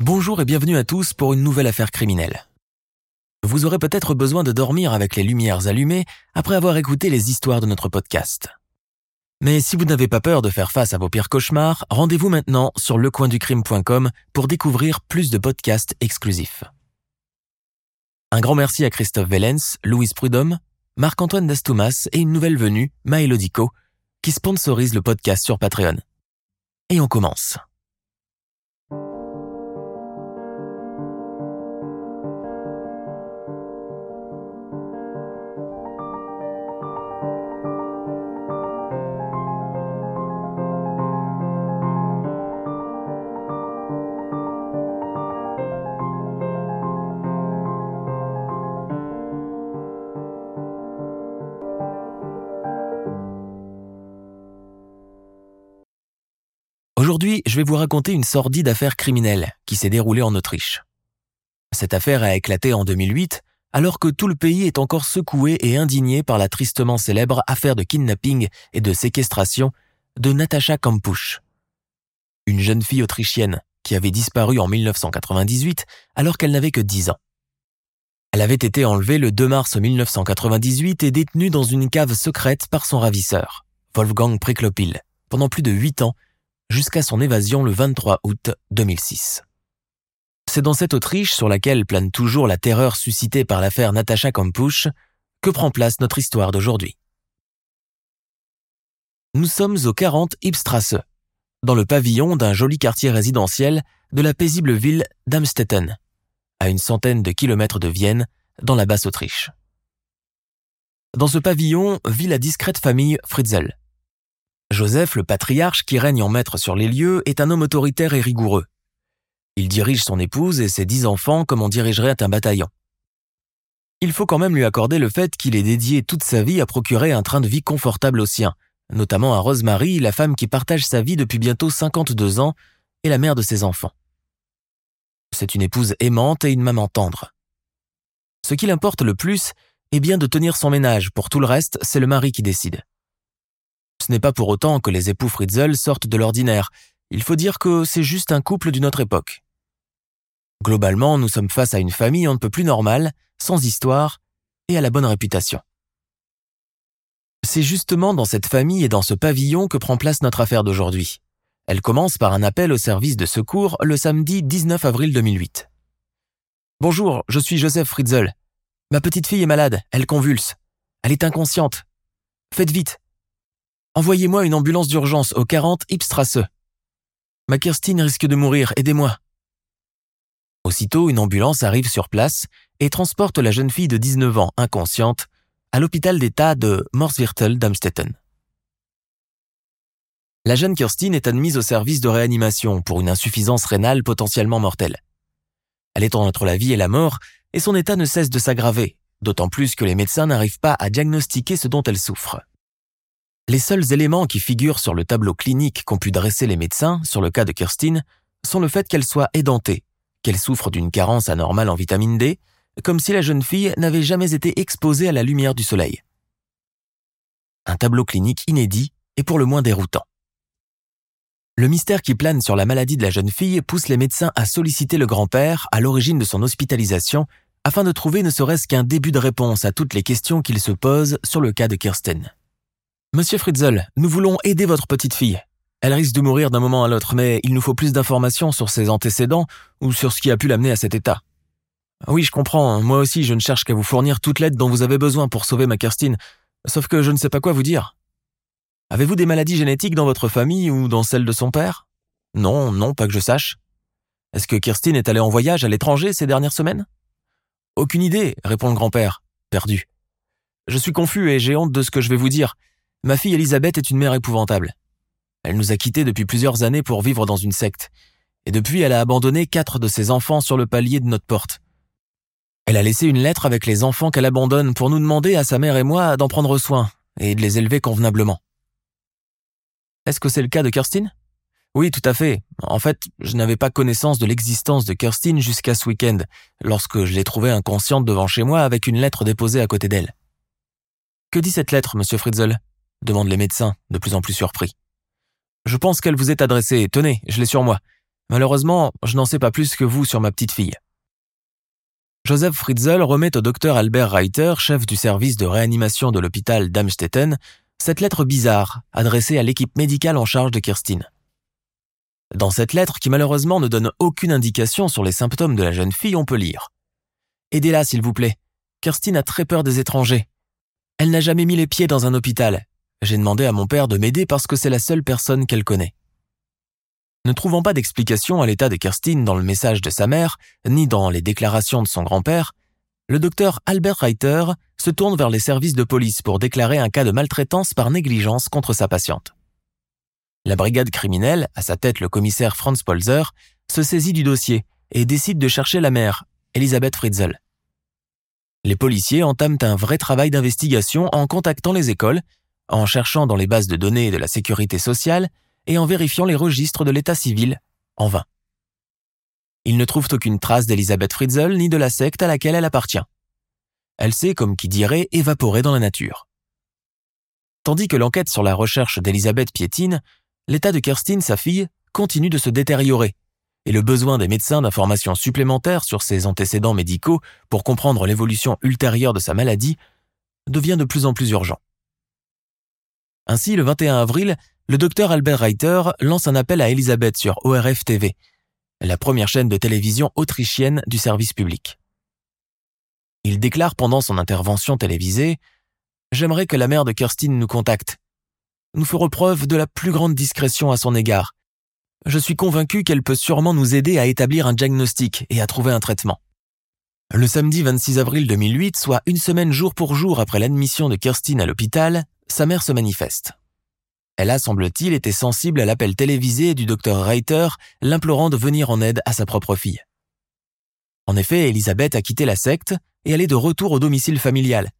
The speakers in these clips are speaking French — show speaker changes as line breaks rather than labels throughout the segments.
Bonjour et bienvenue à tous pour une nouvelle affaire criminelle. Vous aurez peut-être besoin de dormir avec les lumières allumées après avoir écouté les histoires de notre podcast. Mais si vous n'avez pas peur de faire face à vos pires cauchemars, rendez-vous maintenant sur lecoinducrime.com pour découvrir plus de podcasts exclusifs. Un grand merci à Christophe Vellens, Louise Prudhomme, Marc-Antoine Dastoumas et une nouvelle venue, Maëlodico, qui sponsorise le podcast sur Patreon. Et on commence. Aujourd'hui, je vais vous raconter une sordide affaire criminelle qui s'est déroulée en Autriche. Cette affaire a éclaté en 2008, alors que tout le pays est encore secoué et indigné par la tristement célèbre affaire de kidnapping et de séquestration de Natasha Kampusch, une jeune fille autrichienne qui avait disparu en 1998 alors qu'elle n'avait que 10 ans. Elle avait été enlevée le 2 mars 1998 et détenue dans une cave secrète par son ravisseur, Wolfgang Priklopil, pendant plus de 8 ans jusqu'à son évasion le 23 août 2006. C'est dans cette Autriche sur laquelle plane toujours la terreur suscitée par l'affaire Natasha Kampusch que prend place notre histoire d'aujourd'hui. Nous sommes au 40 Ipstrasse, dans le pavillon d'un joli quartier résidentiel de la paisible ville d'Amstetten, à une centaine de kilomètres de Vienne, dans la Basse-Autriche. Dans ce pavillon vit la discrète famille Fritzel. Joseph, le patriarche qui règne en maître sur les lieux, est un homme autoritaire et rigoureux. Il dirige son épouse et ses dix enfants comme on dirigerait un bataillon. Il faut quand même lui accorder le fait qu'il ait dédié toute sa vie à procurer un train de vie confortable au sien, notamment à Rosemary, la femme qui partage sa vie depuis bientôt 52 ans et la mère de ses enfants. C'est une épouse aimante et une maman tendre. Ce qui l'importe le plus est bien de tenir son ménage, pour tout le reste, c'est le mari qui décide. Ce n'est pas pour autant que les époux Fritzel sortent de l'ordinaire. Il faut dire que c'est juste un couple d'une autre époque. Globalement, nous sommes face à une famille on ne peut plus normale, sans histoire et à la bonne réputation. C'est justement dans cette famille et dans ce pavillon que prend place notre affaire d'aujourd'hui. Elle commence par un appel au service de secours le samedi 19 avril 2008. Bonjour, je suis Joseph Fritzel. Ma petite fille est malade, elle convulse. Elle est inconsciente. Faites vite, Envoyez-moi une ambulance d'urgence au 40 Ipstrasse. Ma Kirstine risque de mourir, aidez-moi. Aussitôt, une ambulance arrive sur place et transporte la jeune fille de 19 ans, inconsciente, à l'hôpital d'État de Morsviertel d'Amstetten. La jeune Kirstine est admise au service de réanimation pour une insuffisance rénale potentiellement mortelle. Elle est entre la vie et la mort et son état ne cesse de s'aggraver, d'autant plus que les médecins n'arrivent pas à diagnostiquer ce dont elle souffre. Les seuls éléments qui figurent sur le tableau clinique qu'ont pu dresser les médecins sur le cas de Kirstine sont le fait qu'elle soit édentée, qu'elle souffre d'une carence anormale en vitamine D, comme si la jeune fille n'avait jamais été exposée à la lumière du soleil. Un tableau clinique inédit et pour le moins déroutant. Le mystère qui plane sur la maladie de la jeune fille pousse les médecins à solliciter le grand-père à l'origine de son hospitalisation afin de trouver ne serait-ce qu'un début de réponse à toutes les questions qu'ils se posent sur le cas de Kirsten. Monsieur Fritzel, nous voulons aider votre petite fille. Elle risque de mourir d'un moment à l'autre, mais il nous faut plus d'informations sur ses antécédents ou sur ce qui a pu l'amener à cet état. Oui, je comprends. Moi aussi, je ne cherche qu'à vous fournir toute l'aide dont vous avez besoin pour sauver ma Kirstine. Sauf que je ne sais pas quoi vous dire. Avez-vous des maladies génétiques dans votre famille ou dans celle de son père? Non, non, pas que je sache. Est-ce que Kirstine est allée en voyage à l'étranger ces dernières semaines? Aucune idée, répond le grand-père, perdu. Je suis confus et j'ai honte de ce que je vais vous dire. Ma fille Elisabeth est une mère épouvantable. Elle nous a quittés depuis plusieurs années pour vivre dans une secte. Et depuis, elle a abandonné quatre de ses enfants sur le palier de notre porte. Elle a laissé une lettre avec les enfants qu'elle abandonne pour nous demander à sa mère et moi d'en prendre soin et de les élever convenablement. Est-ce que c'est le cas de Kirstine? Oui, tout à fait. En fait, je n'avais pas connaissance de l'existence de Kirstine jusqu'à ce week-end, lorsque je l'ai trouvée inconsciente devant chez moi avec une lettre déposée à côté d'elle. Que dit cette lettre, monsieur Fritzel demandent les médecins, de plus en plus surpris. Je pense qu'elle vous est adressée. Tenez, je l'ai sur moi. Malheureusement, je n'en sais pas plus que vous sur ma petite fille. Joseph Fritzel remet au docteur Albert Reiter, chef du service de réanimation de l'hôpital d'Amstetten, cette lettre bizarre adressée à l'équipe médicale en charge de Kirstine. Dans cette lettre, qui malheureusement ne donne aucune indication sur les symptômes de la jeune fille, on peut lire Aidez-la, s'il vous plaît. Kirstine a très peur des étrangers. Elle n'a jamais mis les pieds dans un hôpital. J'ai demandé à mon père de m'aider parce que c'est la seule personne qu'elle connaît. Ne trouvant pas d'explication à l'état de Kirstine dans le message de sa mère, ni dans les déclarations de son grand-père, le docteur Albert Reiter se tourne vers les services de police pour déclarer un cas de maltraitance par négligence contre sa patiente. La brigade criminelle, à sa tête le commissaire Franz Polzer, se saisit du dossier et décide de chercher la mère, Elisabeth Fritzel. Les policiers entament un vrai travail d'investigation en contactant les écoles, en cherchant dans les bases de données de la sécurité sociale et en vérifiant les registres de l'état civil, en vain. Ils ne trouvent aucune trace d'Elisabeth Fritzel ni de la secte à laquelle elle appartient. Elle s'est, comme qui dirait, évaporée dans la nature. Tandis que l'enquête sur la recherche d'Elisabeth piétine, l'état de Kerstin, sa fille, continue de se détériorer, et le besoin des médecins d'informations supplémentaires sur ses antécédents médicaux pour comprendre l'évolution ultérieure de sa maladie devient de plus en plus urgent. Ainsi, le 21 avril, le docteur Albert Reiter lance un appel à Elisabeth sur ORF TV, la première chaîne de télévision autrichienne du service public. Il déclare pendant son intervention télévisée J'aimerais que la mère de Kirstine nous contacte. Nous ferons preuve de la plus grande discrétion à son égard. Je suis convaincu qu'elle peut sûrement nous aider à établir un diagnostic et à trouver un traitement. Le samedi 26 avril 2008, soit une semaine jour pour jour après l'admission de Kirstine à l'hôpital, sa mère se manifeste. Elle a, semble-t-il, été sensible à l'appel télévisé du docteur Reiter l'implorant de venir en aide à sa propre fille. En effet, Elisabeth a quitté la secte et elle est de retour au domicile familial,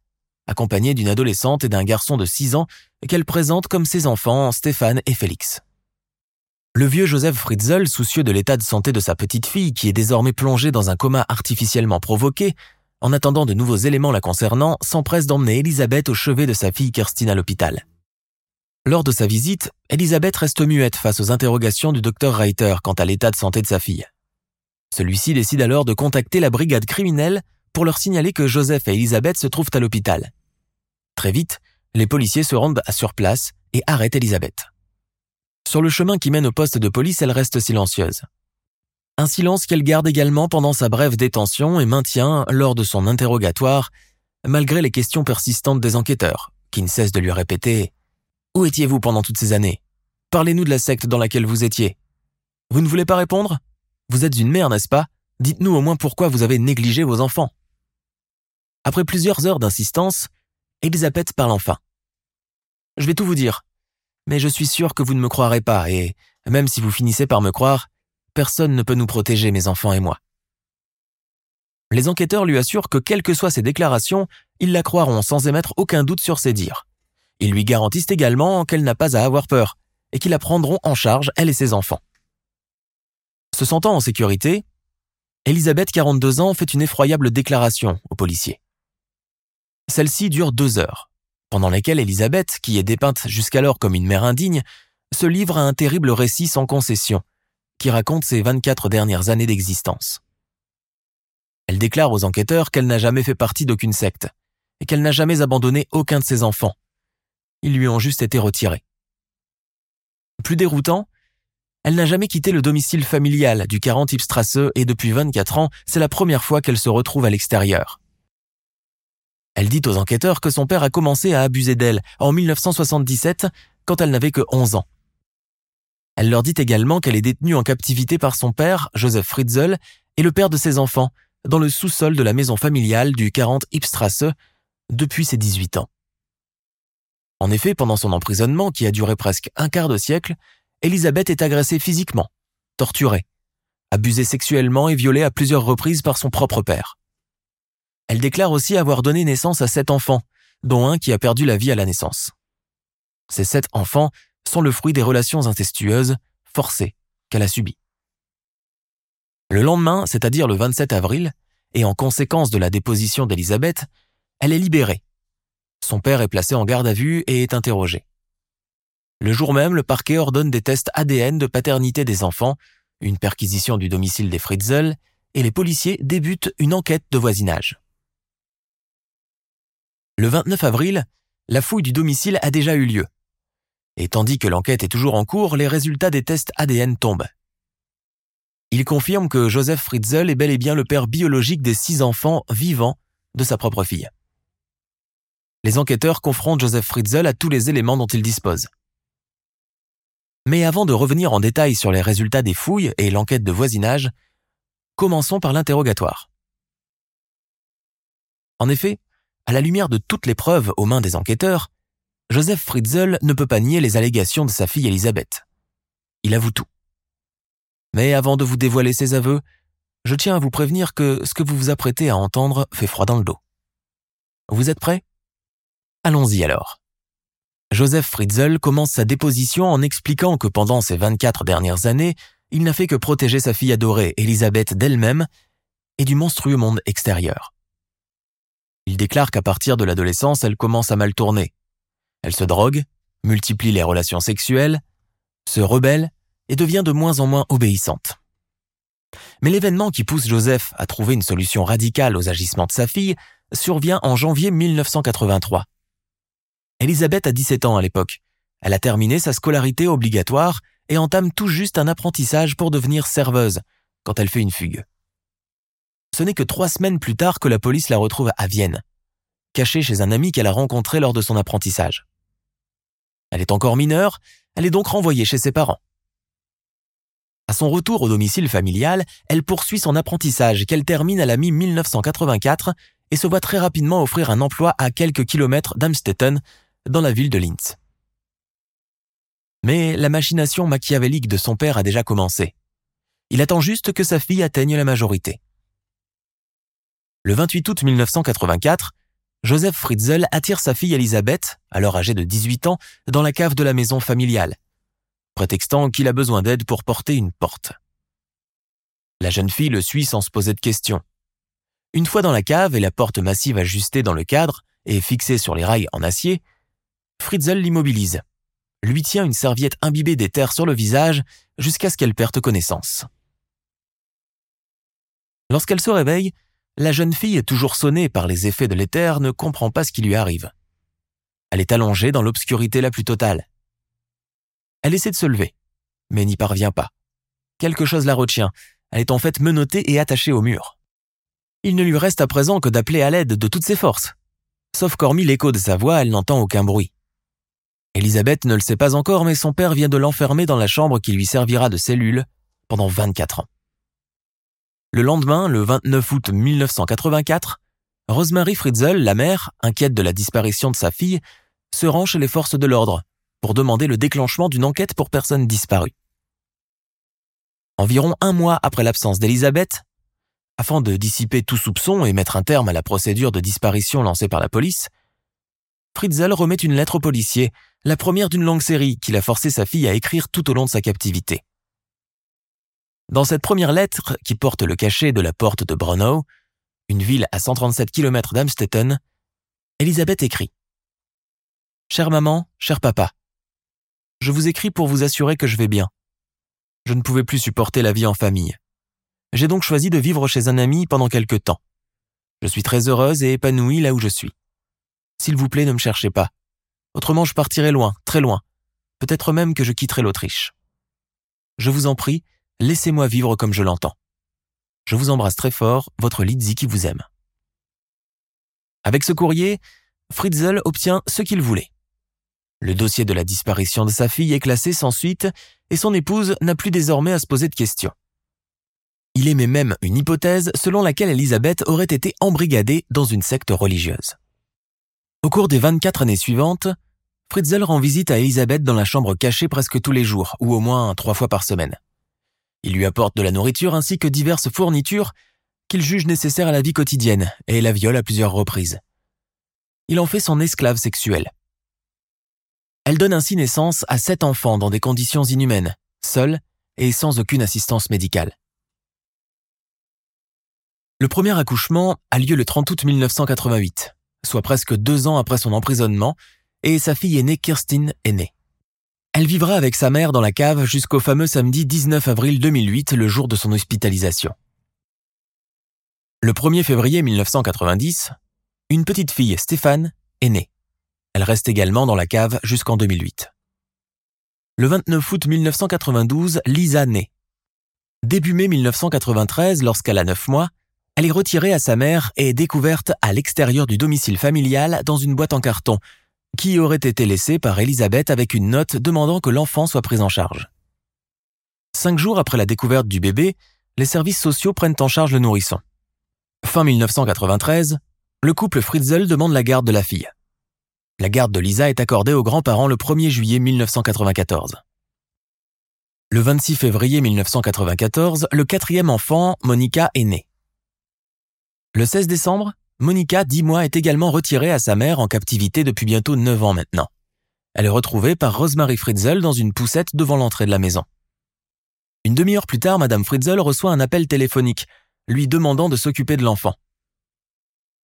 accompagnée d'une adolescente et d'un garçon de 6 ans qu'elle présente comme ses enfants Stéphane et Félix. Le vieux Joseph Fritzel, soucieux de l'état de santé de sa petite fille qui est désormais plongée dans un coma artificiellement provoqué, en attendant de nouveaux éléments la concernant, s'empresse d'emmener Elisabeth au chevet de sa fille Kirstine à l'hôpital. Lors de sa visite, Elisabeth reste muette face aux interrogations du docteur Reiter quant à l'état de santé de sa fille. Celui-ci décide alors de contacter la brigade criminelle pour leur signaler que Joseph et Elisabeth se trouvent à l'hôpital. Très vite, les policiers se rendent sur place et arrêtent Elisabeth. Sur le chemin qui mène au poste de police, elle reste silencieuse. Un silence qu'elle garde également pendant sa brève détention et maintient lors de son interrogatoire, malgré les questions persistantes des enquêteurs, qui ne cessent de lui répéter où étiez-vous pendant toutes ces années? Parlez-nous de la secte dans laquelle vous étiez. Vous ne voulez pas répondre? Vous êtes une mère, n'est-ce pas? Dites-nous au moins pourquoi vous avez négligé vos enfants. Après plusieurs heures d'insistance, Elisabeth parle enfin. Je vais tout vous dire, mais je suis sûr que vous ne me croirez pas, et même si vous finissez par me croire, personne ne peut nous protéger, mes enfants et moi. Les enquêteurs lui assurent que quelles que soient ses déclarations, ils la croiront sans émettre aucun doute sur ses dires. Ils lui garantissent également qu'elle n'a pas à avoir peur et qu'ils la prendront en charge, elle et ses enfants. Se sentant en sécurité, Elisabeth, 42 ans, fait une effroyable déclaration aux policiers. Celle-ci dure deux heures, pendant lesquelles Elisabeth, qui est dépeinte jusqu'alors comme une mère indigne, se livre à un terrible récit sans concession, raconte ses 24 dernières années d'existence. Elle déclare aux enquêteurs qu'elle n'a jamais fait partie d'aucune secte, et qu'elle n'a jamais abandonné aucun de ses enfants, ils lui ont juste été retirés. Plus déroutant, elle n'a jamais quitté le domicile familial du 40 Ipstrasse et depuis 24 ans, c'est la première fois qu'elle se retrouve à l'extérieur. Elle dit aux enquêteurs que son père a commencé à abuser d'elle en 1977 quand elle n'avait que 11 ans. Elle leur dit également qu'elle est détenue en captivité par son père, Joseph Fritzel, et le père de ses enfants, dans le sous-sol de la maison familiale du 40 Ipstrasse depuis ses 18 ans. En effet, pendant son emprisonnement, qui a duré presque un quart de siècle, Elisabeth est agressée physiquement, torturée, abusée sexuellement et violée à plusieurs reprises par son propre père. Elle déclare aussi avoir donné naissance à sept enfants, dont un qui a perdu la vie à la naissance. Ces sept enfants sont le fruit des relations incestueuses forcées qu'elle a subies. Le lendemain, c'est-à-dire le 27 avril, et en conséquence de la déposition d'Elisabeth, elle est libérée. Son père est placé en garde à vue et est interrogé. Le jour même, le parquet ordonne des tests ADN de paternité des enfants, une perquisition du domicile des Fritzel, et les policiers débutent une enquête de voisinage. Le 29 avril, la fouille du domicile a déjà eu lieu. Et tandis que l'enquête est toujours en cours, les résultats des tests ADN tombent. Il confirme que Joseph Fritzl est bel et bien le père biologique des six enfants vivants de sa propre fille. Les enquêteurs confrontent Joseph Fritzl à tous les éléments dont il dispose. Mais avant de revenir en détail sur les résultats des fouilles et l'enquête de voisinage, commençons par l'interrogatoire. En effet, à la lumière de toutes les preuves aux mains des enquêteurs, Joseph Fritzl ne peut pas nier les allégations de sa fille Elisabeth. Il avoue tout. Mais avant de vous dévoiler ses aveux, je tiens à vous prévenir que ce que vous vous apprêtez à entendre fait froid dans le dos. Vous êtes prêts? Allons-y alors. Joseph Fritzl commence sa déposition en expliquant que pendant ces 24 dernières années, il n'a fait que protéger sa fille adorée, Elisabeth, d'elle-même et du monstrueux monde extérieur. Il déclare qu'à partir de l'adolescence, elle commence à mal tourner, elle se drogue, multiplie les relations sexuelles, se rebelle et devient de moins en moins obéissante. Mais l'événement qui pousse Joseph à trouver une solution radicale aux agissements de sa fille survient en janvier 1983. Elisabeth a 17 ans à l'époque. Elle a terminé sa scolarité obligatoire et entame tout juste un apprentissage pour devenir serveuse quand elle fait une fugue. Ce n'est que trois semaines plus tard que la police la retrouve à Vienne, cachée chez un ami qu'elle a rencontré lors de son apprentissage. Elle est encore mineure, elle est donc renvoyée chez ses parents. À son retour au domicile familial, elle poursuit son apprentissage qu'elle termine à la mi-1984 et se voit très rapidement offrir un emploi à quelques kilomètres d'Amstetten, dans la ville de Linz. Mais la machination machiavélique de son père a déjà commencé. Il attend juste que sa fille atteigne la majorité. Le 28 août 1984, Joseph Fritzl attire sa fille Elisabeth, alors âgée de 18 ans, dans la cave de la maison familiale, prétextant qu'il a besoin d'aide pour porter une porte. La jeune fille le suit sans se poser de questions. Une fois dans la cave et la porte massive ajustée dans le cadre et fixée sur les rails en acier, Fritzl l'immobilise, lui tient une serviette imbibée d'éther sur le visage jusqu'à ce qu'elle perde connaissance. Lorsqu'elle se réveille, la jeune fille, toujours sonnée par les effets de l'éther, ne comprend pas ce qui lui arrive. Elle est allongée dans l'obscurité la plus totale. Elle essaie de se lever, mais n'y parvient pas. Quelque chose la retient. Elle est en fait menottée et attachée au mur. Il ne lui reste à présent que d'appeler à l'aide de toutes ses forces. Sauf qu'hormis l'écho de sa voix, elle n'entend aucun bruit. Elisabeth ne le sait pas encore, mais son père vient de l'enfermer dans la chambre qui lui servira de cellule pendant 24 ans. Le lendemain, le 29 août 1984, Rosemary Fritzl, la mère, inquiète de la disparition de sa fille, se rend chez les forces de l'ordre pour demander le déclenchement d'une enquête pour personnes disparues. Environ un mois après l'absence d'Elisabeth, afin de dissiper tout soupçon et mettre un terme à la procédure de disparition lancée par la police, Fritzl remet une lettre au policier, la première d'une longue série qu'il a forcé sa fille à écrire tout au long de sa captivité. Dans cette première lettre, qui porte le cachet de la porte de Brno, une ville à 137 km d'Amstetten, Elisabeth écrit Chère maman, cher papa, je vous écris pour vous assurer que je vais bien. Je ne pouvais plus supporter la vie en famille. J'ai donc choisi de vivre chez un ami pendant quelque temps. Je suis très heureuse et épanouie là où je suis. S'il vous plaît, ne me cherchez pas. Autrement, je partirai loin, très loin. Peut-être même que je quitterai l'Autriche. Je vous en prie, Laissez-moi vivre comme je l'entends. Je vous embrasse très fort, votre Lizzie qui vous aime. Avec ce courrier, Fritzl obtient ce qu'il voulait. Le dossier de la disparition de sa fille est classé sans suite et son épouse n'a plus désormais à se poser de questions. Il émet même une hypothèse selon laquelle Elisabeth aurait été embrigadée dans une secte religieuse. Au cours des 24 années suivantes, Fritzl rend visite à Elisabeth dans la chambre cachée presque tous les jours, ou au moins trois fois par semaine. Il lui apporte de la nourriture ainsi que diverses fournitures qu'il juge nécessaires à la vie quotidienne et la viole à plusieurs reprises. Il en fait son esclave sexuel. Elle donne ainsi naissance à sept enfants dans des conditions inhumaines, seule et sans aucune assistance médicale. Le premier accouchement a lieu le 30 août 1988, soit presque deux ans après son emprisonnement, et sa fille aînée Kirstine est née. Elle vivra avec sa mère dans la cave jusqu'au fameux samedi 19 avril 2008, le jour de son hospitalisation. Le 1er février 1990, une petite fille, Stéphane, est née. Elle reste également dans la cave jusqu'en 2008. Le 29 août 1992, Lisa naît. Début mai 1993, lorsqu'elle a 9 mois, elle est retirée à sa mère et est découverte à l'extérieur du domicile familial dans une boîte en carton, qui aurait été laissée par Elisabeth avec une note demandant que l'enfant soit pris en charge. Cinq jours après la découverte du bébé, les services sociaux prennent en charge le nourrisson. Fin 1993, le couple Fritzl demande la garde de la fille. La garde de Lisa est accordée aux grands-parents le 1er juillet 1994. Le 26 février 1994, le quatrième enfant, Monica, est né. Le 16 décembre, Monica, 10 mois, est également retirée à sa mère en captivité depuis bientôt 9 ans maintenant. Elle est retrouvée par Rosemary Fritzl dans une poussette devant l'entrée de la maison. Une demi-heure plus tard, Madame Fritzl reçoit un appel téléphonique, lui demandant de s'occuper de l'enfant.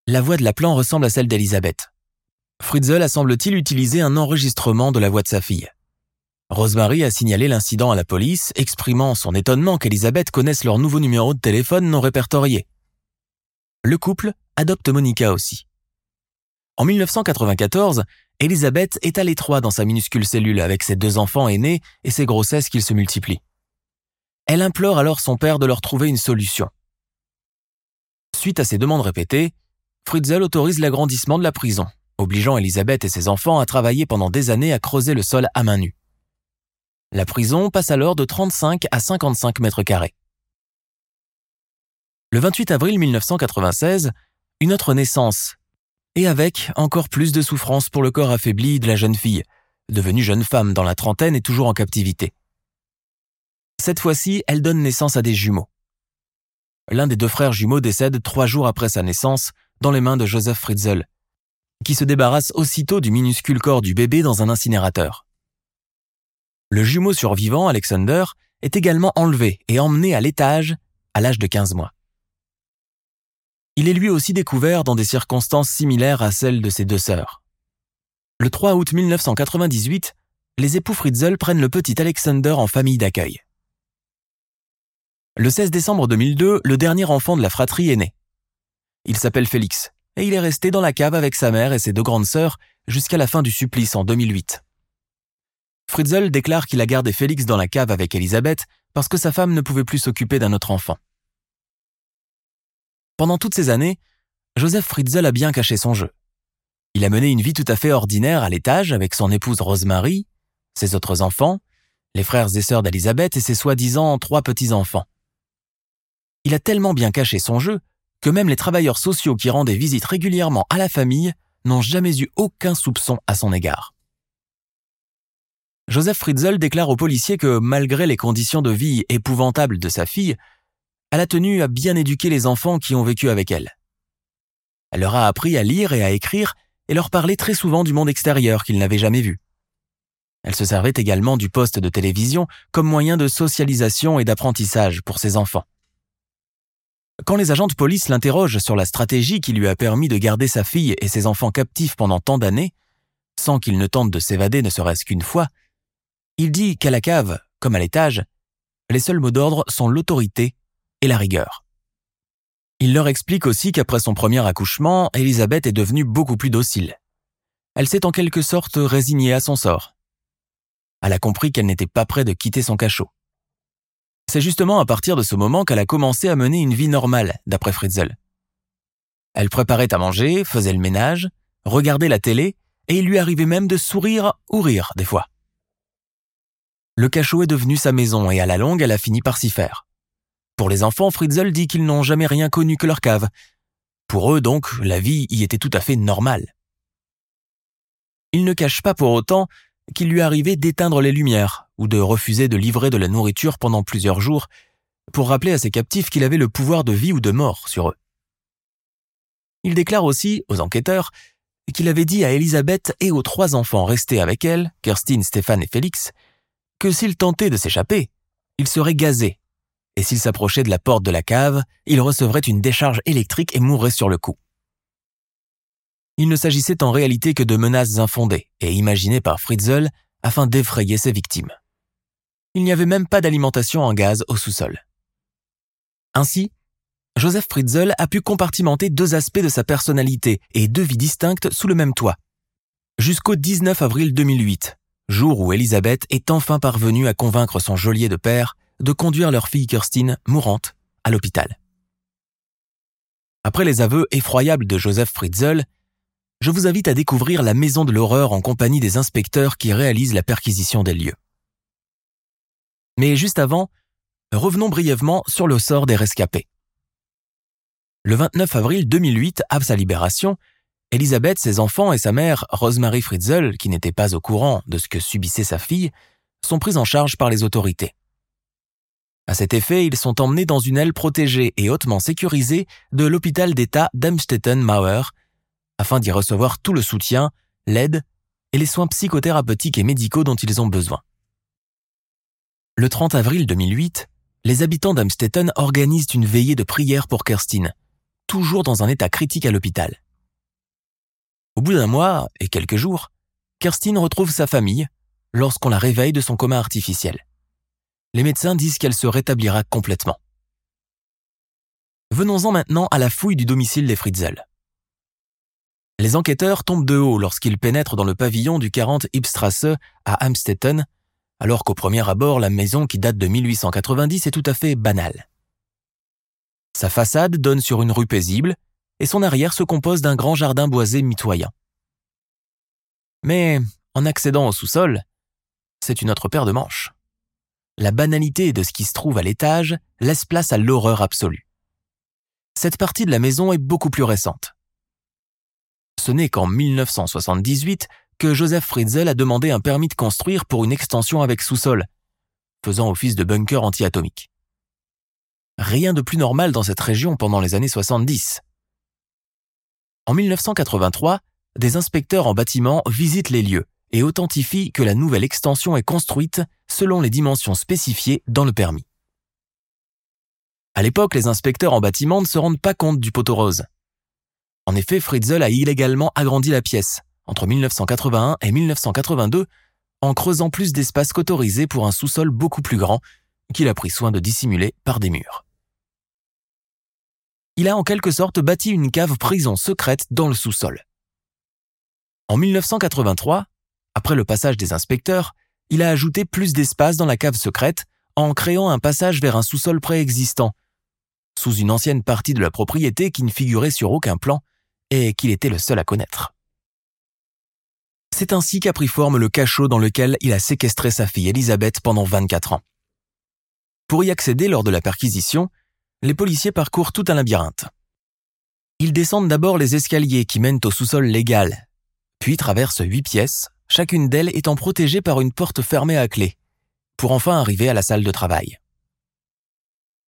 La voix de l'appelant ressemble à celle d'Elisabeth. Fritzl a semble-t-il utilisé un enregistrement de la voix de sa fille. Rosemary a signalé l'incident à la police, exprimant son étonnement qu'Elisabeth connaisse leur nouveau numéro de téléphone non répertorié. Le couple adopte Monica aussi. En 1994, Elisabeth est à l'étroit dans sa minuscule cellule avec ses deux enfants aînés et ses grossesses qui se multiplient. Elle implore alors son père de leur trouver une solution. Suite à ces demandes répétées, Fritzl autorise l'agrandissement de la prison, obligeant Elisabeth et ses enfants à travailler pendant des années à creuser le sol à main nue. La prison passe alors de 35 à 55 mètres carrés. Le 28 avril 1996, une autre naissance, et avec encore plus de souffrance pour le corps affaibli de la jeune fille, devenue jeune femme dans la trentaine et toujours en captivité. Cette fois-ci, elle donne naissance à des jumeaux. L'un des deux frères jumeaux décède trois jours après sa naissance dans les mains de Joseph Fritzl, qui se débarrasse aussitôt du minuscule corps du bébé dans un incinérateur. Le jumeau survivant, Alexander, est également enlevé et emmené à l'étage à l'âge de 15 mois. Il est lui aussi découvert dans des circonstances similaires à celles de ses deux sœurs. Le 3 août 1998, les époux Fritzl prennent le petit Alexander en famille d'accueil. Le 16 décembre 2002, le dernier enfant de la fratrie est né. Il s'appelle Félix, et il est resté dans la cave avec sa mère et ses deux grandes sœurs jusqu'à la fin du supplice en 2008. Fritzl déclare qu'il a gardé Félix dans la cave avec Elisabeth parce que sa femme ne pouvait plus s'occuper d'un autre enfant. Pendant toutes ces années, Joseph Fritzl a bien caché son jeu. Il a mené une vie tout à fait ordinaire à l'étage avec son épouse Rosemary, ses autres enfants, les frères et sœurs d'Elisabeth et ses soi-disant trois petits-enfants. Il a tellement bien caché son jeu que même les travailleurs sociaux qui rendaient visite régulièrement à la famille n'ont jamais eu aucun soupçon à son égard. Joseph Fritzl déclare aux policiers que malgré les conditions de vie épouvantables de sa fille, elle a tenu à bien éduquer les enfants qui ont vécu avec elle. Elle leur a appris à lire et à écrire et leur parlait très souvent du monde extérieur qu'ils n'avaient jamais vu. Elle se servait également du poste de télévision comme moyen de socialisation et d'apprentissage pour ses enfants. Quand les agents de police l'interrogent sur la stratégie qui lui a permis de garder sa fille et ses enfants captifs pendant tant d'années, sans qu'il ne tente de s'évader ne serait-ce qu'une fois, il dit qu'à la cave, comme à l'étage, les seuls mots d'ordre sont l'autorité et la rigueur. Il leur explique aussi qu'après son premier accouchement, Elisabeth est devenue beaucoup plus docile. Elle s'est en quelque sorte résignée à son sort. Elle a compris qu'elle n'était pas près de quitter son cachot. C'est justement à partir de ce moment qu'elle a commencé à mener une vie normale, d'après Fritzl. Elle préparait à manger, faisait le ménage, regardait la télé, et il lui arrivait même de sourire ou rire des fois. Le cachot est devenu sa maison et à la longue, elle a fini par s'y faire. Pour les enfants, Fritzl dit qu'ils n'ont jamais rien connu que leur cave. Pour eux, donc, la vie y était tout à fait normale. Il ne cache pas pour autant qu'il lui arrivait d'éteindre les lumières ou de refuser de livrer de la nourriture pendant plusieurs jours pour rappeler à ses captifs qu'il avait le pouvoir de vie ou de mort sur eux. Il déclare aussi aux enquêteurs qu'il avait dit à Elisabeth et aux trois enfants restés avec elle, Kerstin, Stéphane et Félix, que s'ils tentaient de s'échapper, ils seraient gazés, et s'ils s'approchaient de la porte de la cave, ils recevraient une décharge électrique et mourraient sur le coup. Il ne s'agissait en réalité que de menaces infondées et imaginées par Fritzl afin d'effrayer ses victimes. Il n'y avait même pas d'alimentation en gaz au sous-sol. Ainsi, Joseph Fritzl a pu compartimenter deux aspects de sa personnalité et deux vies distinctes sous le même toit. Jusqu'au 19 avril 2008, jour où Elisabeth est enfin parvenue à convaincre son geôlier de père de conduire leur fille Kirstine, mourante, à l'hôpital. Après les aveux effroyables de Joseph Fritzl, je vous invite à découvrir la maison de l'horreur en compagnie des inspecteurs qui réalisent la perquisition des lieux. Mais juste avant, revenons brièvement sur le sort des rescapés. Le 29 avril 2008, à sa libération, Elisabeth, ses enfants et sa mère, Rosemary Fritzl, qui n'était pas au courant de ce que subissait sa fille, sont pris en charge par les autorités. À cet effet, ils sont emmenés dans une aile protégée et hautement sécurisée de l'hôpital d'État d'Amstetten-Mauer, afin d'y recevoir tout le soutien, l'aide et les soins psychothérapeutiques et médicaux dont ils ont besoin. Le 30 avril 2008, les habitants d'Amstetten organisent une veillée de prière pour Kerstin, toujours dans un état critique à l'hôpital. Au bout d'un mois et quelques jours, Kerstin retrouve sa famille lorsqu'on la réveille de son coma artificiel. Les médecins disent qu'elle se rétablira complètement. Venons-en maintenant à la fouille du domicile des Fritzl. Les enquêteurs tombent de haut lorsqu'ils pénètrent dans le pavillon du 40 Ipstrasse à Amstetten, alors qu'au premier abord, la maison qui date de 1890 est tout à fait banale. Sa façade donne sur une rue paisible et son arrière se compose d'un grand jardin boisé mitoyen. Mais en accédant au sous-sol, c'est une autre paire de manches. La banalité de ce qui se trouve à l'étage laisse place à l'horreur absolue. Cette partie de la maison est beaucoup plus récente ce n'est qu'en 1978 que Joseph Fritzl a demandé un permis de construire pour une extension avec sous-sol, faisant office de bunker anti-atomique. Rien de plus normal dans cette région pendant les années 70. En 1983, des inspecteurs en bâtiment visitent les lieux et authentifient que la nouvelle extension est construite selon les dimensions spécifiées dans le permis. À l'époque, les inspecteurs en bâtiment ne se rendent pas compte du poteau rose. En effet, Fritzl a illégalement agrandi la pièce, entre 1981 et 1982, en creusant plus d'espace qu'autorisé pour un sous-sol beaucoup plus grand, qu'il a pris soin de dissimuler par des murs. Il a en quelque sorte bâti une cave prison secrète dans le sous-sol. En 1983, après le passage des inspecteurs, il a ajouté plus d'espace dans la cave secrète en créant un passage vers un sous-sol préexistant, sous une ancienne partie de la propriété qui ne figurait sur aucun plan et qu'il était le seul à connaître. C'est ainsi qu'a pris forme le cachot dans lequel il a séquestré sa fille Elisabeth pendant 24 ans. Pour y accéder lors de la perquisition, les policiers parcourent tout un labyrinthe. Ils descendent d'abord les escaliers qui mènent au sous-sol légal, puis traversent huit pièces, chacune d'elles étant protégée par une porte fermée à clé, pour enfin arriver à la salle de travail.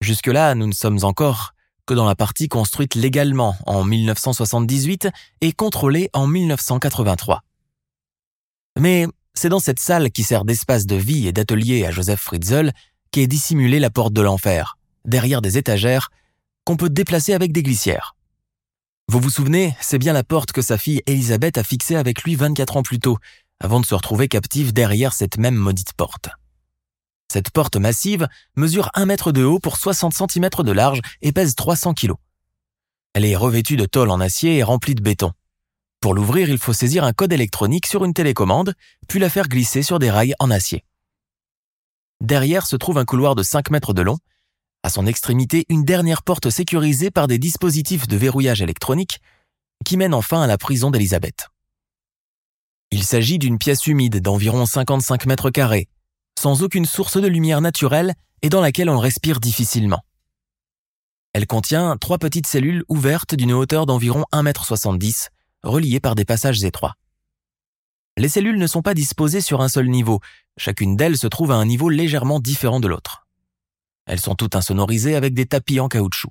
Jusque-là, nous ne sommes encore que dans la partie construite légalement en 1978 et contrôlée en 1983. Mais c'est dans cette salle qui sert d'espace de vie et d'atelier à Joseph Fritzl qu'est dissimulée la porte de l'enfer, derrière des étagères qu'on peut déplacer avec des glissières. Vous vous souvenez, c'est bien la porte que sa fille Elisabeth a fixée avec lui 24 ans plus tôt, avant de se retrouver captive derrière cette même maudite porte. Cette porte massive mesure 1 mètre de haut pour 60 cm de large et pèse 300 kg. Elle est revêtue de tôle en acier et remplie de béton. Pour l'ouvrir, il faut saisir un code électronique sur une télécommande, puis la faire glisser sur des rails en acier. Derrière se trouve un couloir de 5 mètres de long. À son extrémité, une dernière porte sécurisée par des dispositifs de verrouillage électronique qui mène enfin à la prison d'Elisabeth. Il s'agit d'une pièce humide d'environ 55 mètres carrés, sans aucune source de lumière naturelle et dans laquelle on respire difficilement. Elle contient trois petites cellules ouvertes d'une hauteur d'environ 1,70 m, reliées par des passages étroits. Les cellules ne sont pas disposées sur un seul niveau, chacune d'elles se trouve à un niveau légèrement différent de l'autre. Elles sont toutes insonorisées avec des tapis en caoutchouc.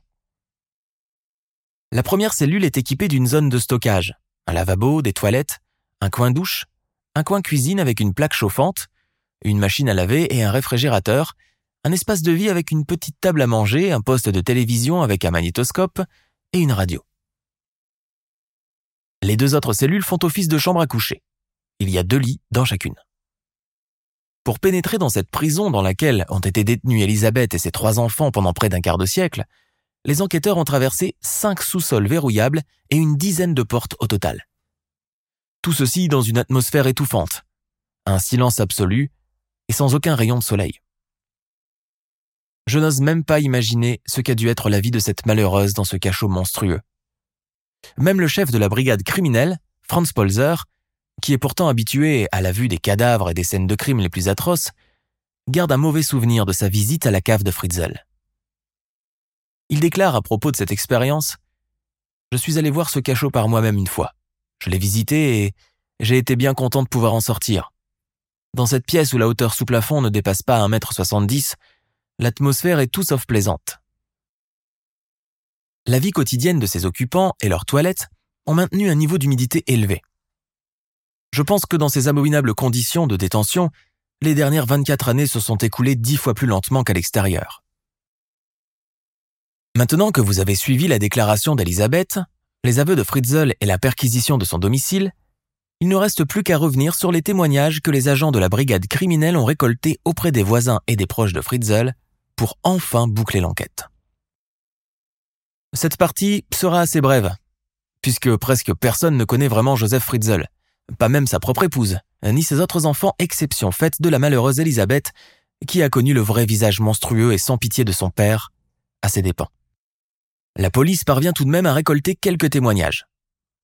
La première cellule est équipée d'une zone de stockage, un lavabo, des toilettes, un coin douche, un coin cuisine avec une plaque chauffante, une machine à laver et un réfrigérateur, un espace de vie avec une petite table à manger, un poste de télévision avec un magnétoscope et une radio. Les deux autres cellules font office de chambre à coucher. Il y a deux lits dans chacune. Pour pénétrer dans cette prison dans laquelle ont été détenus Elisabeth et ses trois enfants pendant près d'un quart de siècle, les enquêteurs ont traversé cinq sous-sols verrouillables et une dizaine de portes au total. Tout ceci dans une atmosphère étouffante, un silence absolu et sans aucun rayon de soleil. Je n'ose même pas imaginer ce qu'a dû être la vie de cette malheureuse dans ce cachot monstrueux. Même le chef de la brigade criminelle, Franz Polzer, qui est pourtant habitué à la vue des cadavres et des scènes de crime les plus atroces, garde un mauvais souvenir de sa visite à la cave de Fritzel. Il déclare à propos de cette expérience Je suis allé voir ce cachot par moi-même une fois. Je l'ai visité et j'ai été bien content de pouvoir en sortir. Dans cette pièce où la hauteur sous plafond ne dépasse pas 1m70, l'atmosphère est tout sauf plaisante. La vie quotidienne de ses occupants et leurs toilettes ont maintenu un niveau d'humidité élevé. Je pense que dans ces abominables conditions de détention, les dernières 24 années se sont écoulées dix fois plus lentement qu'à l'extérieur. Maintenant que vous avez suivi la déclaration d'Elisabeth, les aveux de Fritzel et la perquisition de son domicile, il ne reste plus qu'à revenir sur les témoignages que les agents de la brigade criminelle ont récoltés auprès des voisins et des proches de Fritzel pour enfin boucler l'enquête. Cette partie sera assez brève, puisque presque personne ne connaît vraiment Joseph Fritzel, pas même sa propre épouse, ni ses autres enfants, exception faite de la malheureuse Elisabeth, qui a connu le vrai visage monstrueux et sans pitié de son père, à ses dépens. La police parvient tout de même à récolter quelques témoignages.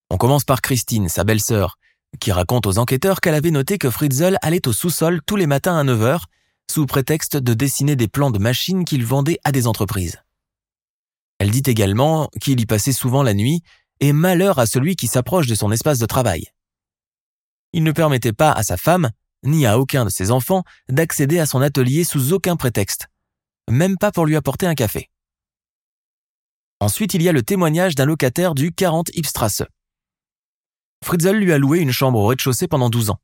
On commence par Christine, sa belle-sœur, qui raconte aux enquêteurs qu'elle avait noté que Fritzel allait au sous-sol tous les matins à 9h, sous prétexte de dessiner des plans de machines qu'il vendait à des entreprises. Elle dit également qu'il y passait souvent la nuit, et malheur à celui qui s'approche de son espace de travail. Il ne permettait pas à sa femme, ni à aucun de ses enfants, d'accéder à son atelier sous aucun prétexte, même pas pour lui apporter un café. Ensuite, il y a le témoignage d'un locataire du 40 Ipstrasse. Fritzel lui a loué une chambre au rez-de-chaussée pendant 12 ans.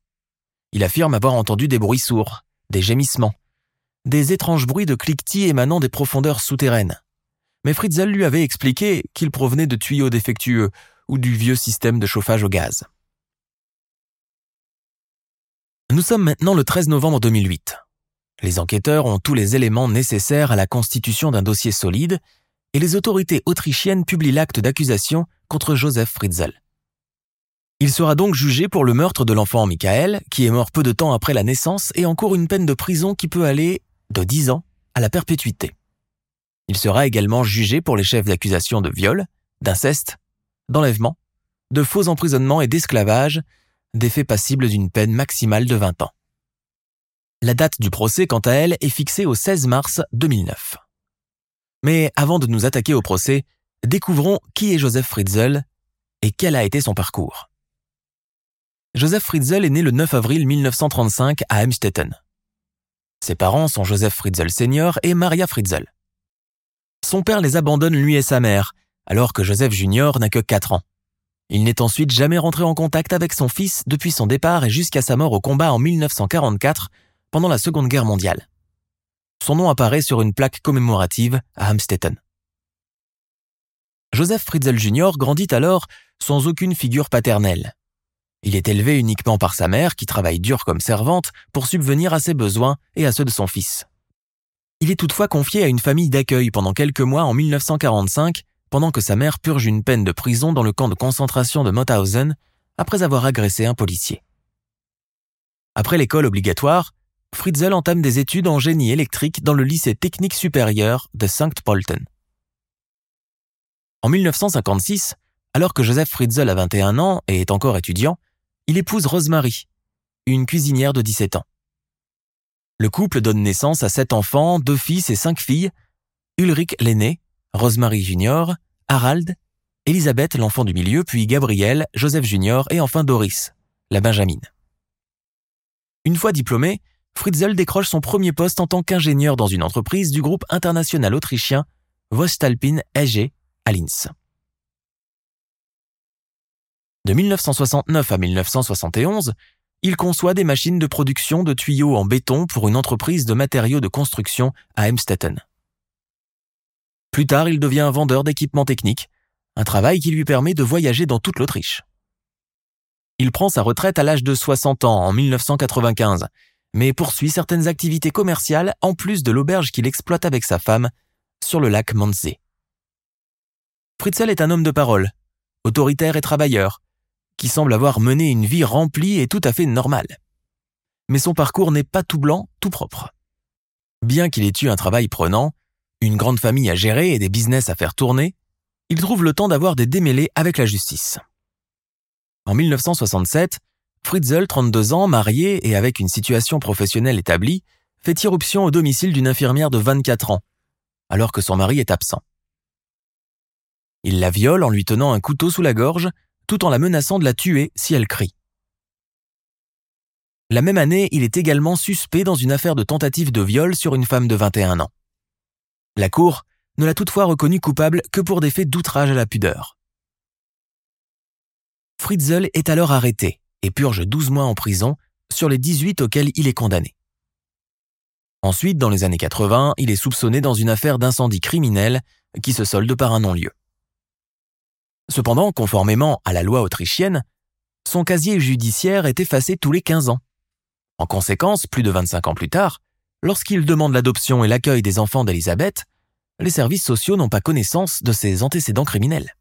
Il affirme avoir entendu des bruits sourds, des gémissements, des étranges bruits de cliquetis émanant des profondeurs souterraines. Mais Fritzel lui avait expliqué qu'ils provenaient de tuyaux défectueux ou du vieux système de chauffage au gaz. Nous sommes maintenant le 13 novembre 2008. Les enquêteurs ont tous les éléments nécessaires à la constitution d'un dossier solide et les autorités autrichiennes publient l'acte d'accusation contre Joseph Fritzel. Il sera donc jugé pour le meurtre de l'enfant Michael, qui est mort peu de temps après la naissance et encourt une peine de prison qui peut aller de 10 ans à la perpétuité. Il sera également jugé pour les chefs d'accusation de viol, d'inceste, d'enlèvement, de faux emprisonnement et d'esclavage, des faits passibles d'une peine maximale de 20 ans. La date du procès, quant à elle, est fixée au 16 mars 2009. Mais avant de nous attaquer au procès, découvrons qui est Joseph Fritzl et quel a été son parcours. Joseph Fritzl est né le 9 avril 1935 à Emstetten. Ses parents sont Joseph Fritzl senior et Maria Fritzl. Son père les abandonne lui et sa mère, alors que Joseph junior n'a que 4 ans. Il n'est ensuite jamais rentré en contact avec son fils depuis son départ et jusqu'à sa mort au combat en 1944 pendant la Seconde Guerre mondiale. Son nom apparaît sur une plaque commémorative à Amstetten. Joseph Fritzl Jr. grandit alors sans aucune figure paternelle. Il est élevé uniquement par sa mère qui travaille dur comme servante pour subvenir à ses besoins et à ceux de son fils. Il est toutefois confié à une famille d'accueil pendant quelques mois en 1945 pendant que sa mère purge une peine de prison dans le camp de concentration de Mauthausen après avoir agressé un policier. Après l'école obligatoire, Fritzl entame des études en génie électrique dans le lycée technique supérieur de St. Polten. En 1956, alors que Joseph Fritzl a 21 ans et est encore étudiant, il épouse Rosemary, une cuisinière de 17 ans. Le couple donne naissance à sept enfants, deux fils et cinq filles, Ulrich l'aîné, Rosemary Jr., Harald, Elisabeth, l'enfant du milieu, puis Gabriel, Joseph Jr. et enfin Doris, la Benjamine. Une fois diplômé, Fritzl décroche son premier poste en tant qu'ingénieur dans une entreprise du groupe international autrichien Vostalpin EG à Linz. De 1969 à 1971, il conçoit des machines de production de tuyaux en béton pour une entreprise de matériaux de construction à Emstetten. Plus tard, il devient un vendeur d'équipements techniques, un travail qui lui permet de voyager dans toute l'Autriche. Il prend sa retraite à l'âge de 60 ans en 1995, mais poursuit certaines activités commerciales en plus de l'auberge qu'il exploite avec sa femme sur le lac Manzé. Fritzl est un homme de parole, autoritaire et travailleur, qui semble avoir mené une vie remplie et tout à fait normale. Mais son parcours n'est pas tout blanc, tout propre. Bien qu'il ait eu un travail prenant, une grande famille à gérer et des business à faire tourner, il trouve le temps d'avoir des démêlés avec la justice. En 1967, Fritzl, 32 ans, marié et avec une situation professionnelle établie, fait irruption au domicile d'une infirmière de 24 ans, alors que son mari est absent. Il la viole en lui tenant un couteau sous la gorge, tout en la menaçant de la tuer si elle crie. La même année, il est également suspect dans une affaire de tentative de viol sur une femme de 21 ans. La Cour ne l'a toutefois reconnu coupable que pour des faits d'outrage à la pudeur. Fritzl est alors arrêté et purge 12 mois en prison sur les 18 auxquels il est condamné. Ensuite, dans les années 80, il est soupçonné dans une affaire d'incendie criminel qui se solde par un non-lieu. Cependant, conformément à la loi autrichienne, son casier judiciaire est effacé tous les 15 ans. En conséquence, plus de 25 ans plus tard, lorsqu'il demande l'adoption et l'accueil des enfants d'Elisabeth, les services sociaux n'ont pas connaissance de ses antécédents criminels.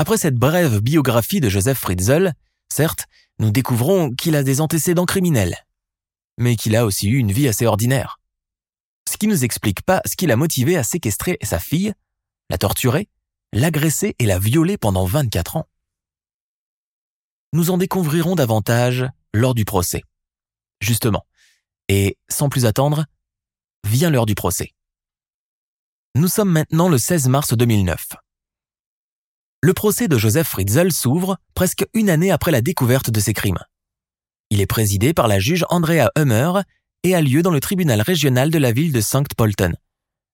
Après cette brève biographie de Joseph Fritzl, certes, nous découvrons qu'il a des antécédents criminels, mais qu'il a aussi eu une vie assez ordinaire. Ce qui ne nous explique pas ce qui l'a motivé à séquestrer sa fille, la torturer, l'agresser et la violer pendant 24 ans. Nous en découvrirons davantage lors du procès. Justement. Et sans plus attendre, vient l'heure du procès. Nous sommes maintenant le 16 mars 2009. Le procès de Joseph Fritzl s'ouvre presque une année après la découverte de ses crimes. Il est présidé par la juge Andrea Hummer et a lieu dans le tribunal régional de la ville de Sankt Polten,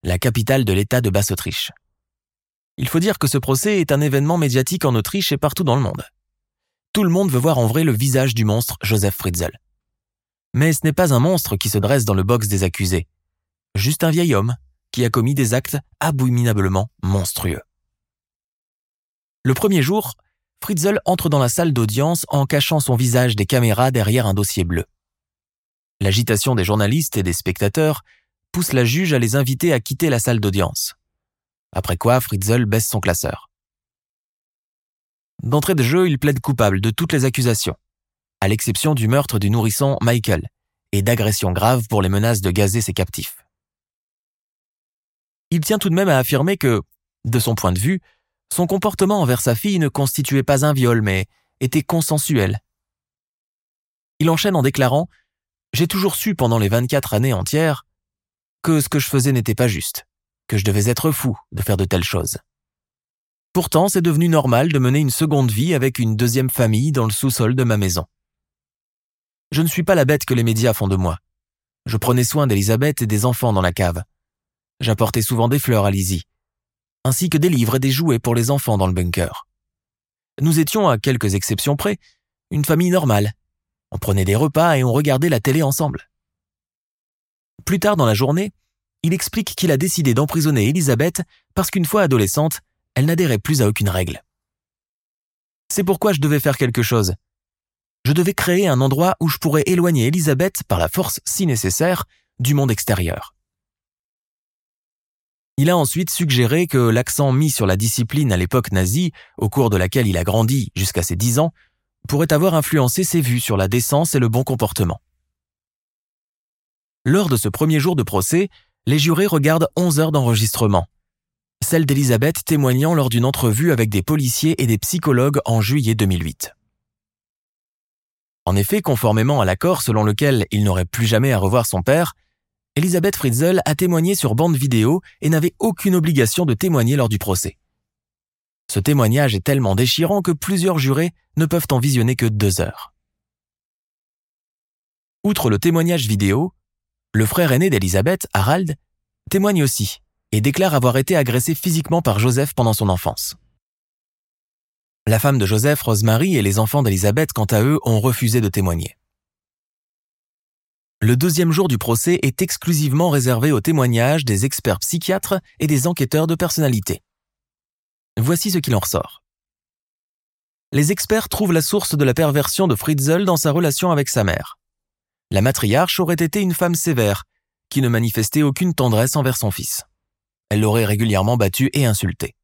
la capitale de l'État de Basse-Autriche. Il faut dire que ce procès est un événement médiatique en Autriche et partout dans le monde. Tout le monde veut voir en vrai le visage du monstre Joseph Fritzl. Mais ce n'est pas un monstre qui se dresse dans le box des accusés, juste un vieil homme qui a commis des actes abominablement monstrueux. Le premier jour, Fritzl entre dans la salle d'audience en cachant son visage des caméras derrière un dossier bleu. L'agitation des journalistes et des spectateurs pousse la juge à les inviter à quitter la salle d'audience. Après quoi, Fritzl baisse son classeur. D'entrée de jeu, il plaide coupable de toutes les accusations, à l'exception du meurtre du nourrisson Michael et d'agressions graves pour les menaces de gazer ses captifs il tient tout de même à affirmer que, de son point de vue, son comportement envers sa fille ne constituait pas un viol, mais était consensuel. Il enchaîne en déclarant J'ai toujours su pendant les 24 années entières que ce que je faisais n'était pas juste, que je devais être fou de faire de telles choses. Pourtant, c'est devenu normal de mener une seconde vie avec une deuxième famille dans le sous-sol de ma maison. Je ne suis pas la bête que les médias font de moi. Je prenais soin d'Elisabeth et des enfants dans la cave. J'apportais souvent des fleurs à Lizzie, ainsi que des livres et des jouets pour les enfants dans le bunker. Nous étions, à quelques exceptions près, une famille normale. On prenait des repas et on regardait la télé ensemble. Plus tard dans la journée, il explique qu'il a décidé d'emprisonner Elisabeth parce qu'une fois adolescente, elle n'adhérait plus à aucune règle. C'est pourquoi je devais faire quelque chose. Je devais créer un endroit où je pourrais éloigner Elisabeth par la force si nécessaire du monde extérieur. Il a ensuite suggéré que l'accent mis sur la discipline à l'époque nazie, au cours de laquelle il a grandi jusqu'à ses dix ans, pourrait avoir influencé ses vues sur la décence et le bon comportement. Lors de ce premier jour de procès, les jurés regardent 11 heures d'enregistrement. Celle d'Elisabeth témoignant lors d'une entrevue avec des policiers et des psychologues en juillet 2008. En effet, conformément à l'accord selon lequel il n'aurait plus jamais à revoir son père, Elisabeth Fritzl a témoigné sur bande vidéo et n'avait aucune obligation de témoigner lors du procès. Ce témoignage est tellement déchirant que plusieurs jurés ne peuvent en visionner que deux heures. Outre le témoignage vidéo, le frère aîné d'Elisabeth, Harald, témoigne aussi et déclare avoir été agressé physiquement par Joseph pendant son enfance. La femme de Joseph, Rosemary et les enfants d'Elisabeth, quant à eux, ont refusé de témoigner. Le deuxième jour du procès est exclusivement réservé aux témoignages des experts psychiatres et des enquêteurs de personnalité. Voici ce qu'il en ressort. Les experts trouvent la source de la perversion de Fritzl dans sa relation avec sa mère. La matriarche aurait été une femme sévère, qui ne manifestait aucune tendresse envers son fils. Elle l'aurait régulièrement battu et insulté.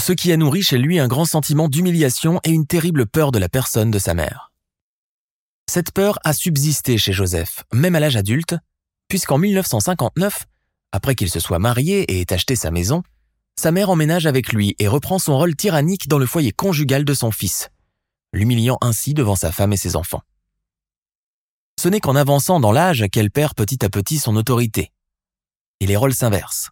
Ce qui a nourri chez lui un grand sentiment d'humiliation et une terrible peur de la personne de sa mère. Cette peur a subsisté chez Joseph, même à l'âge adulte, puisqu'en 1959, après qu'il se soit marié et ait acheté sa maison, sa mère emménage avec lui et reprend son rôle tyrannique dans le foyer conjugal de son fils, l'humiliant ainsi devant sa femme et ses enfants. Ce n'est qu'en avançant dans l'âge qu'elle perd petit à petit son autorité. Et les rôles s'inversent.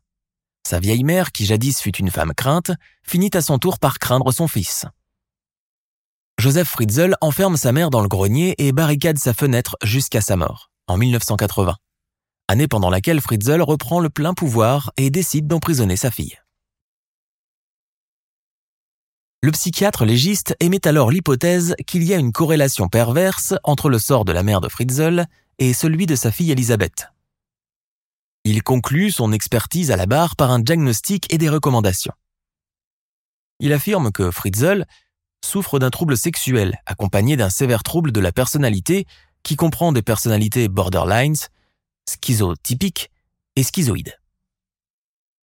Sa vieille mère, qui jadis fut une femme crainte, finit à son tour par craindre son fils. Joseph Fritzl enferme sa mère dans le grenier et barricade sa fenêtre jusqu'à sa mort, en 1980, année pendant laquelle Fritzl reprend le plein pouvoir et décide d'emprisonner sa fille. Le psychiatre légiste émet alors l'hypothèse qu'il y a une corrélation perverse entre le sort de la mère de Fritzl et celui de sa fille Elisabeth. Il conclut son expertise à la barre par un diagnostic et des recommandations. Il affirme que Fritzl souffre d'un trouble sexuel accompagné d'un sévère trouble de la personnalité qui comprend des personnalités borderlines, schizotypiques et schizoïdes.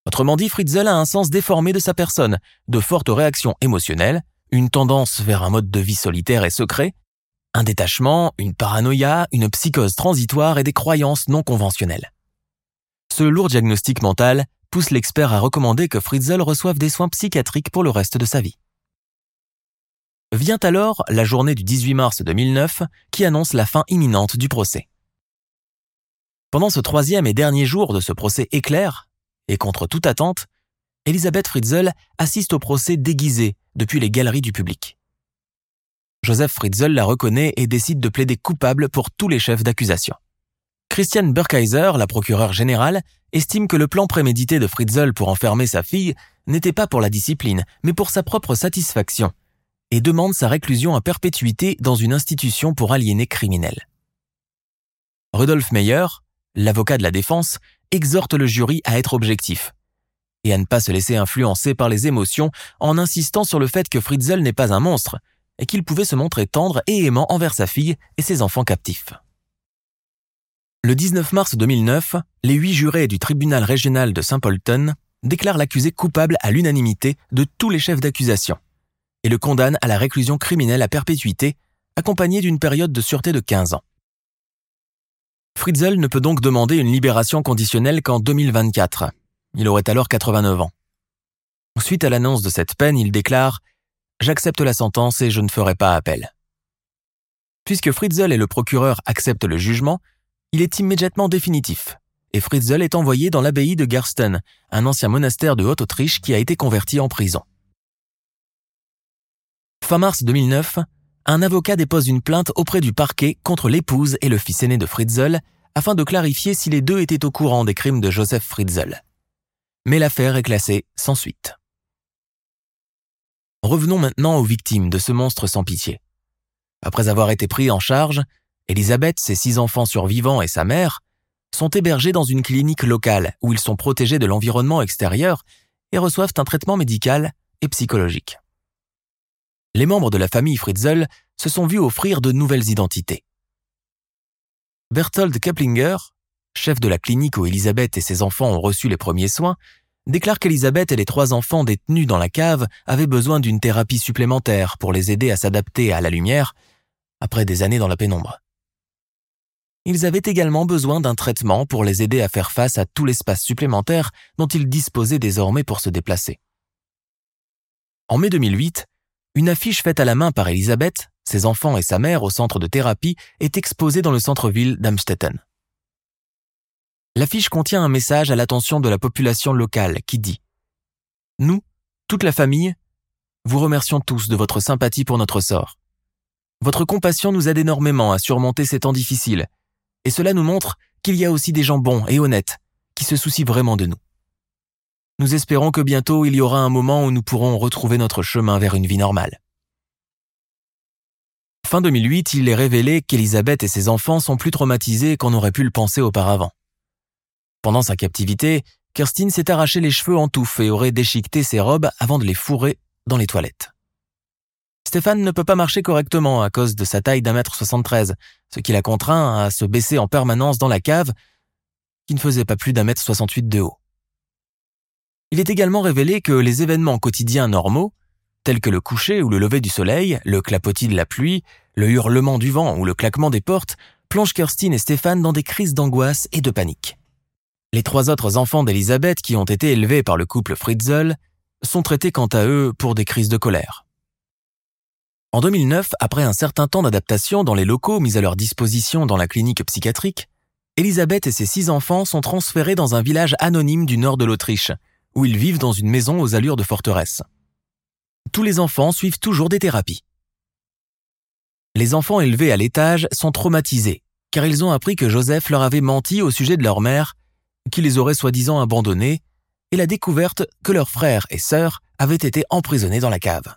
Autrement dit, Fritzl a un sens déformé de sa personne, de fortes réactions émotionnelles, une tendance vers un mode de vie solitaire et secret, un détachement, une paranoïa, une psychose transitoire et des croyances non conventionnelles. Ce lourd diagnostic mental pousse l'expert à recommander que Fritzl reçoive des soins psychiatriques pour le reste de sa vie. Vient alors la journée du 18 mars 2009 qui annonce la fin imminente du procès. Pendant ce troisième et dernier jour de ce procès éclair, et contre toute attente, Elisabeth Fritzl assiste au procès déguisé depuis les galeries du public. Joseph Fritzl la reconnaît et décide de plaider coupable pour tous les chefs d'accusation. Christiane Burkheiser, la procureure générale, estime que le plan prémédité de Fritzl pour enfermer sa fille n'était pas pour la discipline, mais pour sa propre satisfaction, et demande sa réclusion à perpétuité dans une institution pour aliénés criminels. Rudolf Meyer, l'avocat de la défense, exhorte le jury à être objectif et à ne pas se laisser influencer par les émotions en insistant sur le fait que Fritzl n'est pas un monstre et qu'il pouvait se montrer tendre et aimant envers sa fille et ses enfants captifs. Le 19 mars 2009, les huit jurés du tribunal régional de Saint-Polten déclarent l'accusé coupable à l'unanimité de tous les chefs d'accusation et le condamnent à la réclusion criminelle à perpétuité, accompagnée d'une période de sûreté de 15 ans. Fritzl ne peut donc demander une libération conditionnelle qu'en 2024. Il aurait alors 89 ans. Suite à l'annonce de cette peine, il déclare J'accepte la sentence et je ne ferai pas appel. Puisque Fritzl et le procureur acceptent le jugement, il est immédiatement définitif, et Fritzl est envoyé dans l'abbaye de Gersten, un ancien monastère de Haute-Autriche qui a été converti en prison. Fin mars 2009, un avocat dépose une plainte auprès du parquet contre l'épouse et le fils aîné de Fritzl afin de clarifier si les deux étaient au courant des crimes de Joseph Fritzl. Mais l'affaire est classée sans suite. Revenons maintenant aux victimes de ce monstre sans pitié. Après avoir été pris en charge, Elisabeth, ses six enfants survivants et sa mère sont hébergés dans une clinique locale où ils sont protégés de l'environnement extérieur et reçoivent un traitement médical et psychologique les membres de la famille Fritzl se sont vus offrir de nouvelles identités. Berthold Keplinger, chef de la clinique où Elisabeth et ses enfants ont reçu les premiers soins, déclare qu'Elisabeth et les trois enfants détenus dans la cave avaient besoin d'une thérapie supplémentaire pour les aider à s'adapter à la lumière après des années dans la pénombre. Ils avaient également besoin d'un traitement pour les aider à faire face à tout l'espace supplémentaire dont ils disposaient désormais pour se déplacer. En mai 2008, une affiche faite à la main par Elisabeth, ses enfants et sa mère au centre de thérapie est exposée dans le centre-ville d'Amstetten. L'affiche contient un message à l'attention de la population locale qui dit ⁇ Nous, toute la famille, vous remercions tous de votre sympathie pour notre sort. Votre compassion nous aide énormément à surmonter ces temps difficiles, et cela nous montre qu'il y a aussi des gens bons et honnêtes qui se soucient vraiment de nous. Nous espérons que bientôt il y aura un moment où nous pourrons retrouver notre chemin vers une vie normale. Fin 2008, il est révélé qu'Elisabeth et ses enfants sont plus traumatisés qu'on aurait pu le penser auparavant. Pendant sa captivité, Kirstine s'est arraché les cheveux en touffe et aurait déchiqueté ses robes avant de les fourrer dans les toilettes. Stéphane ne peut pas marcher correctement à cause de sa taille d'un mètre 73, ce qui l'a contraint à se baisser en permanence dans la cave, qui ne faisait pas plus d'un mètre 68 de haut. Il est également révélé que les événements quotidiens normaux, tels que le coucher ou le lever du soleil, le clapotis de la pluie, le hurlement du vent ou le claquement des portes, plongent Kirstine et Stéphane dans des crises d'angoisse et de panique. Les trois autres enfants d'Elisabeth qui ont été élevés par le couple Fritzl sont traités quant à eux pour des crises de colère. En 2009, après un certain temps d'adaptation dans les locaux mis à leur disposition dans la clinique psychiatrique, Elisabeth et ses six enfants sont transférés dans un village anonyme du nord de l'Autriche, où ils vivent dans une maison aux allures de forteresse. Tous les enfants suivent toujours des thérapies. Les enfants élevés à l'étage sont traumatisés, car ils ont appris que Joseph leur avait menti au sujet de leur mère, qui les aurait soi-disant abandonnés, et la découverte que leurs frères et sœurs avaient été emprisonnés dans la cave.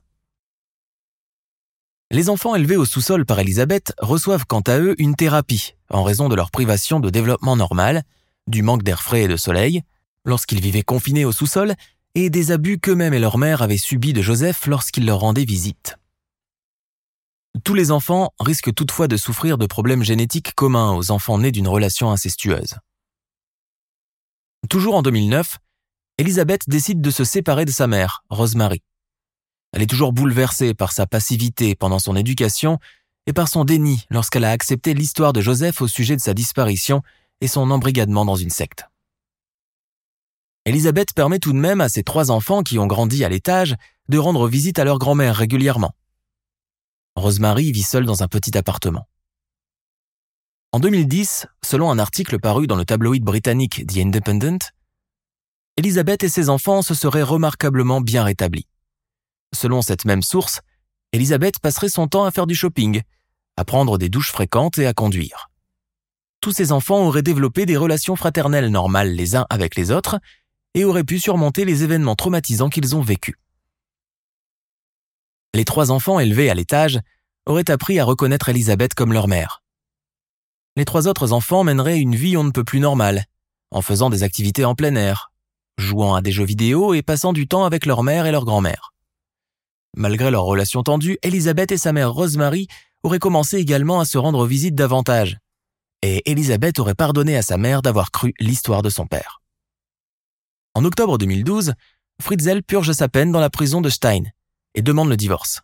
Les enfants élevés au sous-sol par Elisabeth reçoivent quant à eux une thérapie en raison de leur privation de développement normal, du manque d'air frais et de soleil, lorsqu'ils vivaient confinés au sous-sol, et des abus qu'eux-mêmes et leur mère avaient subis de Joseph lorsqu'il leur rendait visite. Tous les enfants risquent toutefois de souffrir de problèmes génétiques communs aux enfants nés d'une relation incestueuse. Toujours en 2009, Elisabeth décide de se séparer de sa mère, Rosemary. Elle est toujours bouleversée par sa passivité pendant son éducation et par son déni lorsqu'elle a accepté l'histoire de Joseph au sujet de sa disparition et son embrigadement dans une secte. Elisabeth permet tout de même à ses trois enfants qui ont grandi à l'étage de rendre visite à leur grand-mère régulièrement. Rosemary vit seule dans un petit appartement. En 2010, selon un article paru dans le tabloïd britannique The Independent, Elisabeth et ses enfants se seraient remarquablement bien rétablis. Selon cette même source, Elisabeth passerait son temps à faire du shopping, à prendre des douches fréquentes et à conduire. Tous ses enfants auraient développé des relations fraternelles normales les uns avec les autres et auraient pu surmonter les événements traumatisants qu'ils ont vécus. Les trois enfants élevés à l'étage auraient appris à reconnaître Elisabeth comme leur mère. Les trois autres enfants mèneraient une vie on ne peut plus normale, en faisant des activités en plein air, jouant à des jeux vidéo et passant du temps avec leur mère et leur grand-mère. Malgré leur relation tendue, Elisabeth et sa mère Rosemary auraient commencé également à se rendre visite davantage. Et Elisabeth aurait pardonné à sa mère d'avoir cru l'histoire de son père. En octobre 2012, Fritzl purge sa peine dans la prison de Stein et demande le divorce.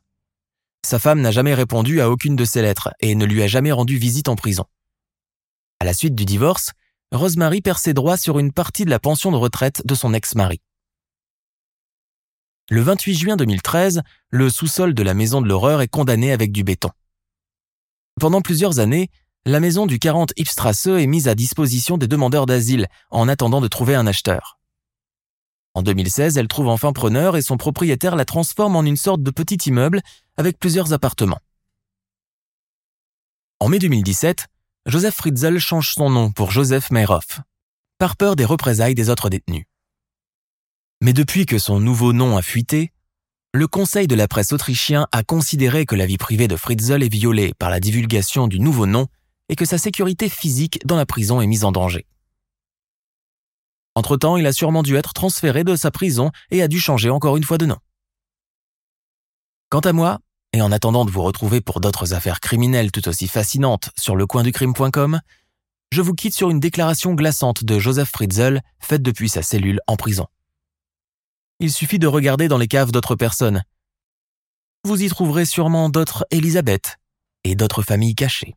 Sa femme n'a jamais répondu à aucune de ses lettres et ne lui a jamais rendu visite en prison. À la suite du divorce, Rosemary perd ses droits sur une partie de la pension de retraite de son ex-mari. Le 28 juin 2013, le sous-sol de la maison de l'horreur est condamné avec du béton. Pendant plusieurs années, la maison du 40 Ipstrasse est mise à disposition des demandeurs d'asile en attendant de trouver un acheteur. En 2016, elle trouve enfin preneur et son propriétaire la transforme en une sorte de petit immeuble avec plusieurs appartements. En mai 2017, Joseph Fritzl change son nom pour Joseph Meyroff, par peur des représailles des autres détenus. Mais depuis que son nouveau nom a fuité, le Conseil de la presse autrichien a considéré que la vie privée de Fritzl est violée par la divulgation du nouveau nom et que sa sécurité physique dans la prison est mise en danger. Entre-temps, il a sûrement dû être transféré de sa prison et a dû changer encore une fois de nom. Quant à moi, et en attendant de vous retrouver pour d'autres affaires criminelles tout aussi fascinantes sur lecoinducrime.com, je vous quitte sur une déclaration glaçante de Joseph Fritzl faite depuis sa cellule en prison il suffit de regarder dans les caves d'autres personnes. Vous y trouverez sûrement d'autres Elisabeth et d'autres familles cachées.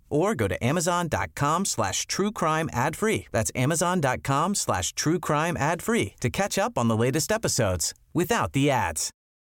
or go to amazon.com slash true crime ad free. That's amazon.com slash true crime ad free to catch up on the latest episodes without the ads.